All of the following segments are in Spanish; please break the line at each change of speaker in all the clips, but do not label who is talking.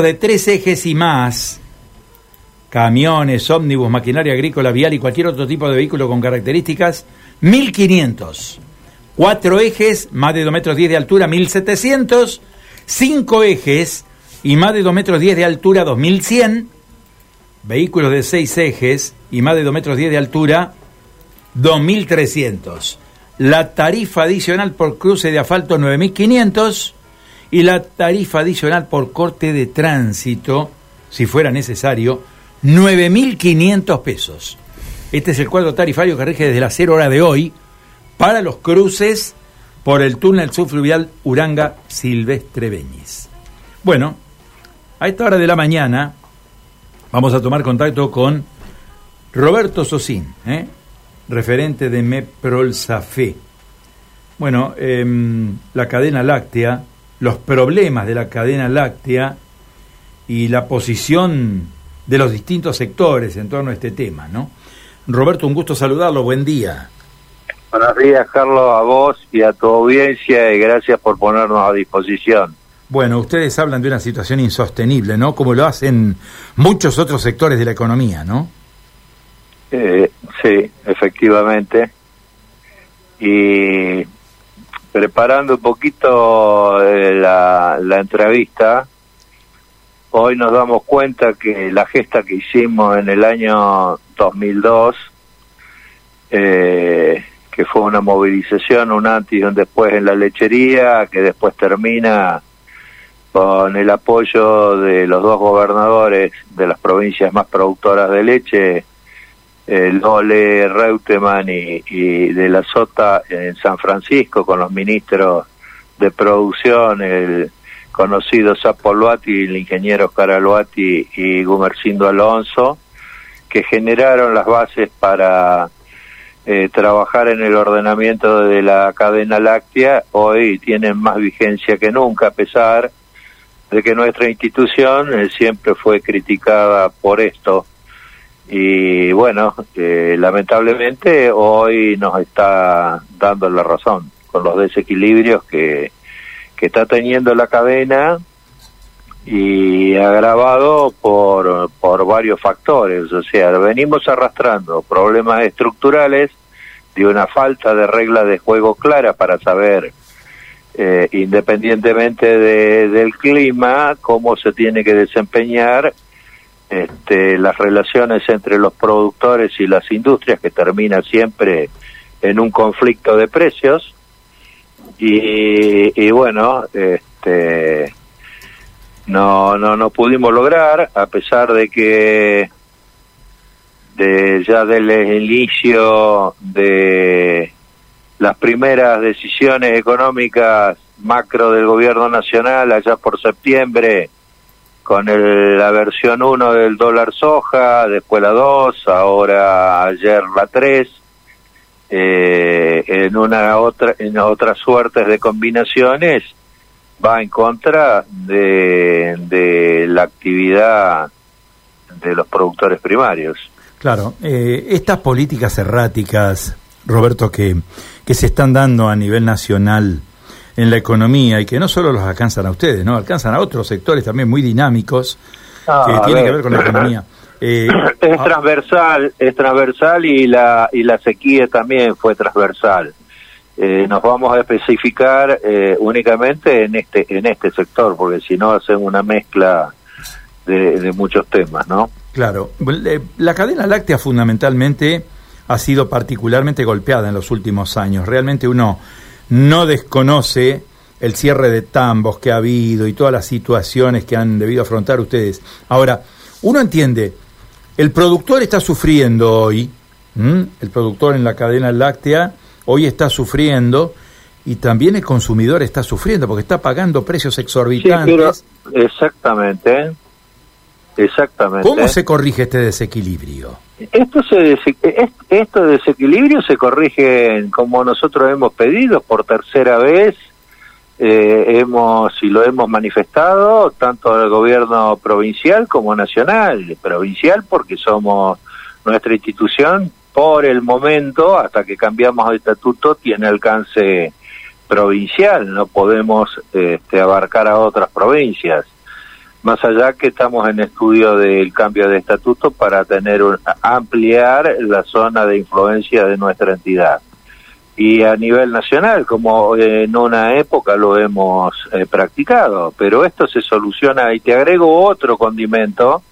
de tres ejes y más, camiones, ómnibus, maquinaria agrícola, vial y cualquier otro tipo de vehículo con características, 1500. Cuatro ejes, más de 2 metros 10 de altura, 1700. Cinco ejes y más de 2 metros 10 de altura, 2100. Vehículos de seis ejes y más de 2 metros 10 de altura, 2300. La tarifa adicional por cruce de asfalto, 9500 y la tarifa adicional por corte de tránsito, si fuera necesario, 9.500 pesos. Este es el cuadro tarifario que rige desde la cero hora de hoy para los cruces por el túnel subfluvial Uranga Silvestre Beñiz. Bueno, a esta hora de la mañana vamos a tomar contacto con Roberto Sosín, ¿eh? referente de Meprolsafe. Bueno, em, la cadena láctea los problemas de la cadena láctea y la posición de los distintos sectores en torno a este tema, ¿no? Roberto, un gusto saludarlo, buen día.
Buenos días, Carlos, a vos y a tu audiencia y gracias por ponernos a disposición.
Bueno, ustedes hablan de una situación insostenible, ¿no? Como lo hacen muchos otros sectores de la economía, ¿no?
Eh, sí, efectivamente. Y preparando un poquito eh, la, entrevista, hoy nos damos cuenta que la gesta que hicimos en el año 2002, eh, que fue una movilización, un antes y un después en la lechería, que después termina con el apoyo de los dos gobernadores de las provincias más productoras de leche, el Ole Reutemann y, de la Sota en San Francisco con los ministros de producción, el conocido Zapoluati, el ingeniero Oscar y Gumercindo Alonso, que generaron las bases para eh, trabajar en el ordenamiento de la cadena láctea, hoy tienen más vigencia que nunca, a pesar de que nuestra institución eh, siempre fue criticada por esto y bueno, eh, lamentablemente hoy nos está dando la razón con los desequilibrios que, que está teniendo la cadena y agravado por, por varios factores, o sea, venimos arrastrando problemas estructurales de una falta de reglas de juego clara para saber, eh, independientemente de, del clima, cómo se tiene que desempeñar este, las relaciones entre los productores y las industrias que termina siempre en un conflicto de precios. Y, bueno este no no no pudimos lograr a pesar de que de ya del inicio de las primeras decisiones económicas macro del gobierno nacional allá por septiembre con el, la versión 1 del dólar soja, después la 2, ahora ayer la 3, eh, en una otra en otras suertes de combinaciones va en contra de, de la actividad de los productores primarios.
Claro, eh, estas políticas erráticas, Roberto, que, que se están dando a nivel nacional, en la economía y que no solo los alcanzan a ustedes, no alcanzan a otros sectores también muy dinámicos
ah, que tienen que ver con la economía. Eh, es transversal, es transversal y la y la sequía también fue transversal. Eh, nos vamos a especificar eh, únicamente en este en este sector, porque si no hacen una mezcla de, de muchos temas, ¿no?
Claro, la cadena láctea fundamentalmente ha sido particularmente golpeada en los últimos años. Realmente uno no desconoce el cierre de tambos que ha habido y todas las situaciones que han debido afrontar ustedes. Ahora, uno entiende, el productor está sufriendo hoy, el productor en la cadena láctea hoy está sufriendo y también el consumidor está sufriendo porque está pagando precios exorbitantes.
exactamente, exactamente.
¿Cómo se corrige este desequilibrio?
Esto se esto desequilibrio se corrige como nosotros hemos pedido por tercera vez eh, hemos y lo hemos manifestado tanto al gobierno provincial como nacional provincial porque somos nuestra institución por el momento hasta que cambiamos el estatuto tiene alcance provincial no podemos este, abarcar a otras provincias más allá que estamos en estudio del cambio de estatuto para tener un, ampliar la zona de influencia de nuestra entidad y a nivel nacional, como en una época lo hemos eh, practicado. Pero esto se soluciona y te agrego otro condimento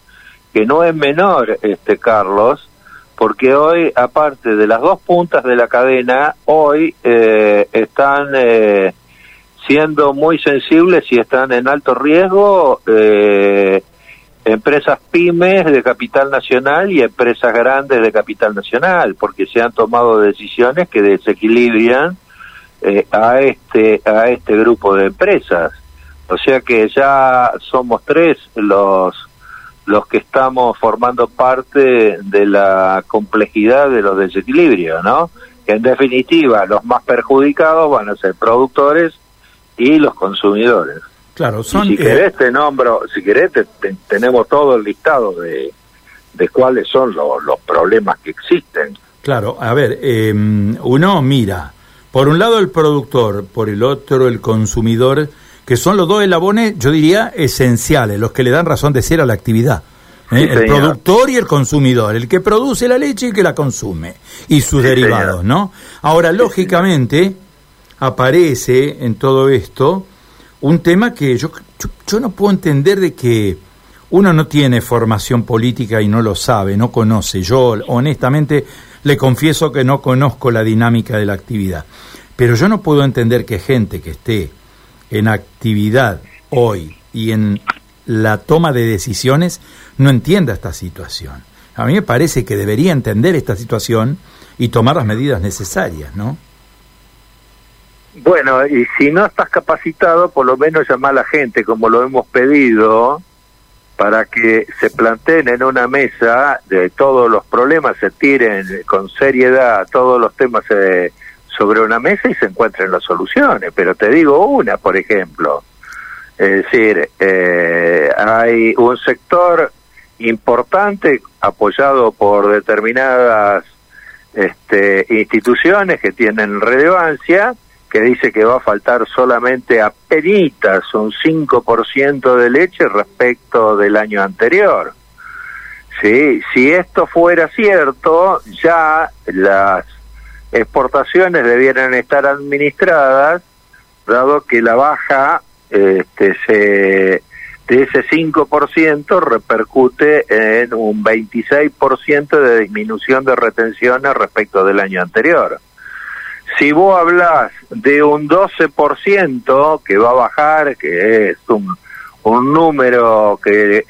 que no es menor, este Carlos, porque hoy, aparte de las dos puntas de la cadena, hoy eh, están eh, siendo muy sensibles y están en alto riesgo eh, empresas pymes de capital nacional y empresas grandes de capital nacional, porque se han tomado decisiones que desequilibran eh, a este a este grupo de empresas. O sea que ya somos tres los los que estamos formando parte de la complejidad de los desequilibrios, ¿no? En definitiva los más perjudicados van a ser productores y los consumidores.
Claro, son,
si eh, querés te nombro, si querés tenemos todo el listado de, de cuáles son los problemas que existen.
Claro, a ver, em, uno mira, por un lado el productor, por el otro el consumidor, que son los dos eslabones, yo diría, esenciales, los que le dan razón de ser a la actividad. ¿eh? el productor y el consumidor, el que produce la leche y el que la consume, y sus derivados, ¿no? Ahora, lógicamente, aparece en todo esto un tema que yo, yo, no puedo entender de que uno no tiene formación política y no lo sabe, no conoce. Yo honestamente le confieso que no conozco la dinámica de la actividad. Pero yo no puedo entender que gente que esté en actividad hoy y en la toma de decisiones no entienda esta situación. A mí me parece que debería entender esta situación y tomar las medidas necesarias, ¿no?
Bueno, y si no estás capacitado, por lo menos llama a la gente, como lo hemos pedido, para que se planteen en una mesa de todos los problemas, se tiren con seriedad todos los temas eh, sobre una mesa y se encuentren las soluciones. Pero te digo una, por ejemplo. Es decir, eh, hay un sector importante apoyado por determinadas este, instituciones que tienen relevancia que dice que va a faltar solamente a peritas un 5% de leche respecto del año anterior. Sí, si esto fuera cierto, ya las exportaciones debieran estar administradas, dado que la baja este, se, de ese 5% repercute en un 26% de disminución de retenciones respecto del año anterior. Si vos hablas de un 12% que va a bajar, que es un, un número que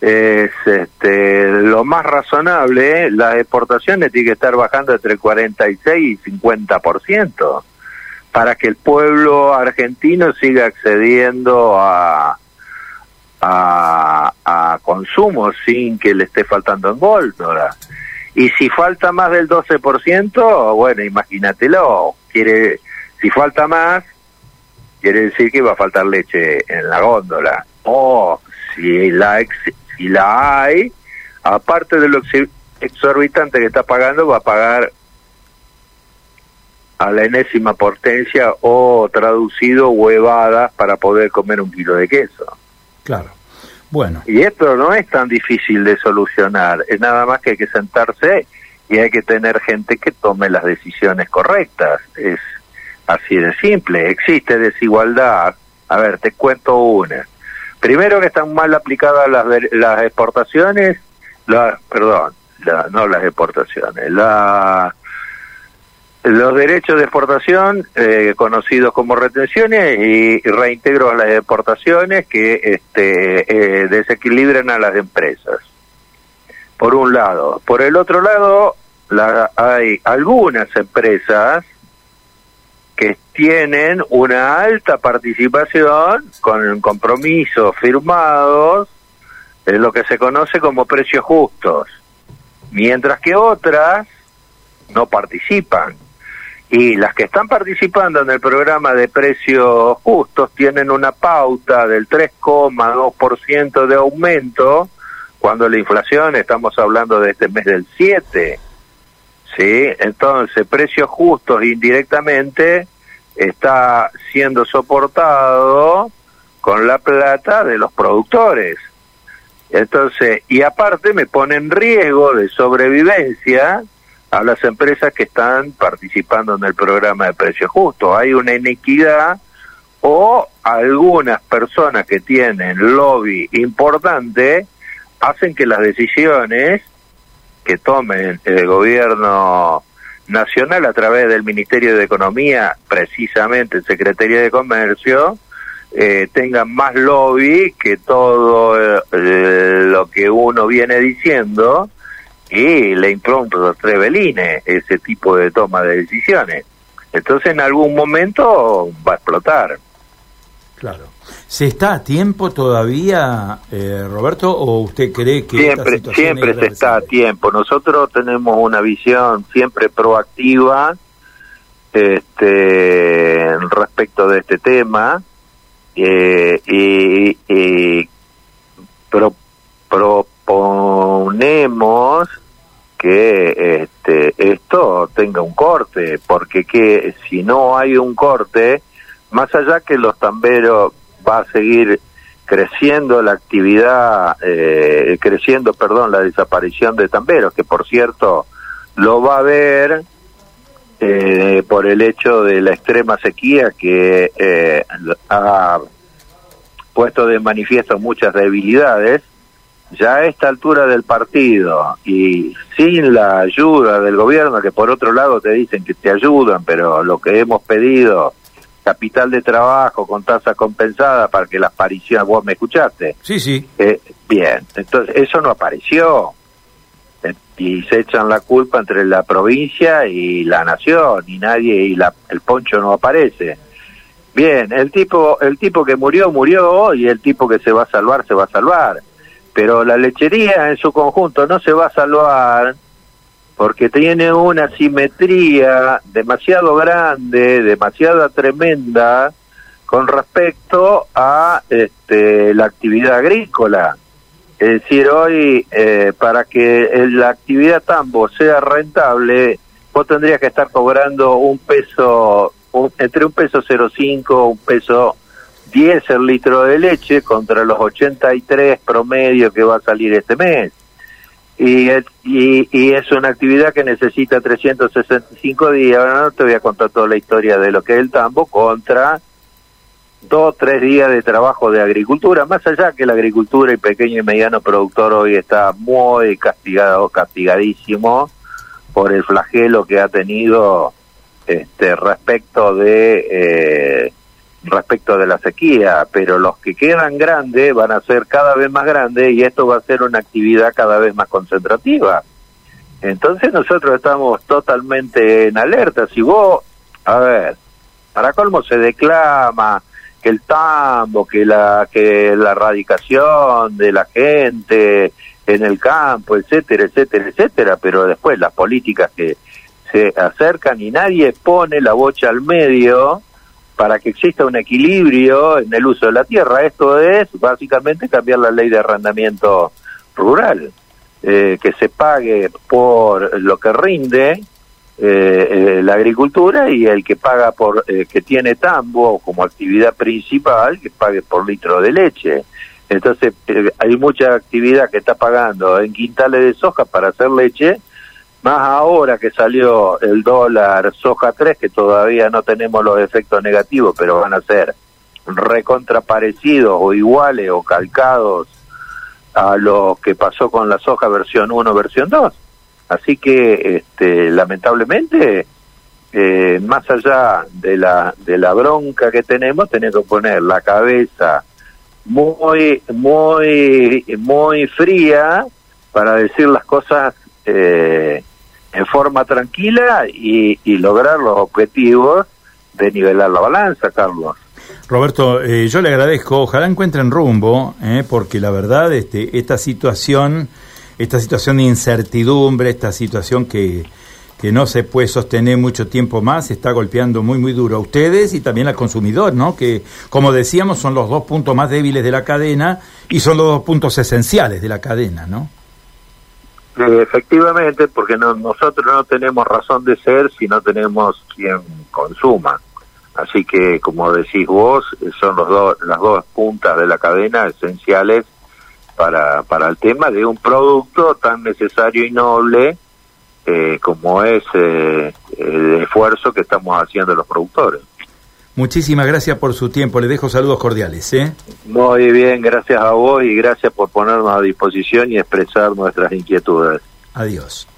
es este, lo más razonable, las exportaciones tienen que estar bajando entre 46 y 50% para que el pueblo argentino siga accediendo a, a, a consumo sin que le esté faltando en góndola. Y si falta más del 12%, bueno, imagínatelo, quiere, si falta más, quiere decir que va a faltar leche en la góndola. O si la, si la hay, aparte de lo exorbitante que está pagando, va a pagar a la enésima potencia o traducido huevadas para poder comer un kilo de queso.
Claro. Bueno.
Y esto no es tan difícil de solucionar, es nada más que hay que sentarse y hay que tener gente que tome las decisiones correctas. Es así de simple. Existe desigualdad. A ver, te cuento una. Primero que están mal aplicadas las, las exportaciones, la, perdón, no las exportaciones, la los derechos de exportación, eh, conocidos como retenciones, y, reintegro a las exportaciones que este, eh, desequilibran a las empresas. Por un lado. Por el otro lado, la, hay algunas empresas que tienen una alta participación con compromisos firmados en lo que se conoce como precios justos, mientras que otras no participan y las que están participando en el programa de precios justos tienen una pauta del 3,2% de aumento, cuando la inflación, estamos hablando de este mes del 7, ¿sí? Entonces, precios justos indirectamente está siendo soportado con la plata de los productores. Entonces, y aparte me pone en riesgo de sobrevivencia a las empresas que están participando en el programa de precios justos. Hay una inequidad o algunas personas que tienen lobby importante hacen que las decisiones que tomen el gobierno nacional a través del Ministerio de Economía, precisamente Secretaría de Comercio, eh, tengan más lobby que todo eh, lo que uno viene diciendo y le impronta a Treveline ese tipo de toma de decisiones. Entonces en algún momento va a explotar.
Claro. ¿Se está a tiempo todavía, eh, Roberto, o usted cree que...
Siempre, siempre se está a tiempo. Nosotros tenemos una visión siempre proactiva este, respecto de este tema eh, y, y que este, esto tenga un corte, porque que si no hay un corte, más allá que los tamberos va a seguir creciendo la actividad, eh, creciendo, perdón, la desaparición de tamberos, que por cierto lo va a ver eh, por el hecho de la extrema sequía que eh, ha puesto de manifiesto muchas debilidades, ya a esta altura del partido y sin la ayuda del gobierno, que por otro lado te dicen que te ayudan, pero lo que hemos pedido capital de trabajo con tasa compensada para que las apariciones, vos me escuchaste.
Sí, sí.
Eh, bien, entonces eso no apareció. Eh, y se echan la culpa entre la provincia y la nación y nadie y la, el poncho no aparece. Bien, el tipo el tipo que murió murió y el tipo que se va a salvar se va a salvar. Pero la lechería en su conjunto no se va a salvar porque tiene una simetría demasiado grande, demasiado tremenda con respecto a este, la actividad agrícola. Es decir, hoy eh, para que la actividad tambo sea rentable, vos tendrías que estar cobrando un peso, entre un peso 0,5, un peso 10 el litro de leche contra los 83 promedio que va a salir este mes y, y, es una actividad que necesita 365 días. Ahora no te voy a contar toda la historia de lo que es el tambo contra dos, tres días de trabajo de agricultura, más allá que la agricultura y pequeño y mediano productor hoy está muy castigado, castigadísimo por el flagelo que ha tenido este respecto de eh, respecto de la sequía, pero los que quedan grandes van a ser cada vez más grandes y esto va a ser una actividad cada vez más concentrativa. Entonces nosotros estamos totalmente en alerta. Si vos, a ver, para colmo se declama que el tambo, que la que la erradicación de la gente en el campo, etcétera, etcétera, etcétera, pero después las políticas que se acercan y nadie pone la bocha al medio para que exista un equilibrio en el uso de la tierra. Esto es básicamente cambiar la ley de arrendamiento rural, eh, que se pague por lo que rinde eh, eh, la agricultura y el que paga por que tiene tambo como actividad principal que pague por litro de leche. Entonces hay mucha actividad que está pagando en quintales de soja para hacer leche más ahora que salió el dólar soja 3, que todavía no tenemos los efectos negativos, pero van a ser recontraparecidos o iguales o calcados a lo que pasó con la soja versión 1, versión 2. Así que, este, lamentablemente, eh, más allá de la, de la bronca que tenemos, tenemos que poner la cabeza muy, muy, muy fría para decir las cosas eh, en forma tranquila y, lograr los objetivos de nivelar la balanza, Carlos.
Roberto, eh, yo le agradezco, ojalá encuentren rumbo, eh, porque la verdad, este, esta situación, esta situación de incertidumbre, esta situación que, que no se puede sostener mucho tiempo más, está golpeando muy, muy duro a ustedes y también al consumidor, ¿no? Que, como decíamos, son los dos puntos más débiles de la cadena y son los dos puntos esenciales de la cadena, ¿no?
Efectivamente, porque no, nosotros no tenemos razón de ser si no tenemos quien consuma. Así que, como decís vos, son los dos, las dos puntas de la cadena esenciales para, para el tema de un producto tan necesario y noble eh, como es eh, el esfuerzo que estamos haciendo los productores.
Muchísimas gracias por su tiempo. Le dejo saludos cordiales. ¿eh?
Muy bien, gracias a vos y gracias por ponernos a disposición y expresar nuestras inquietudes.
Adiós.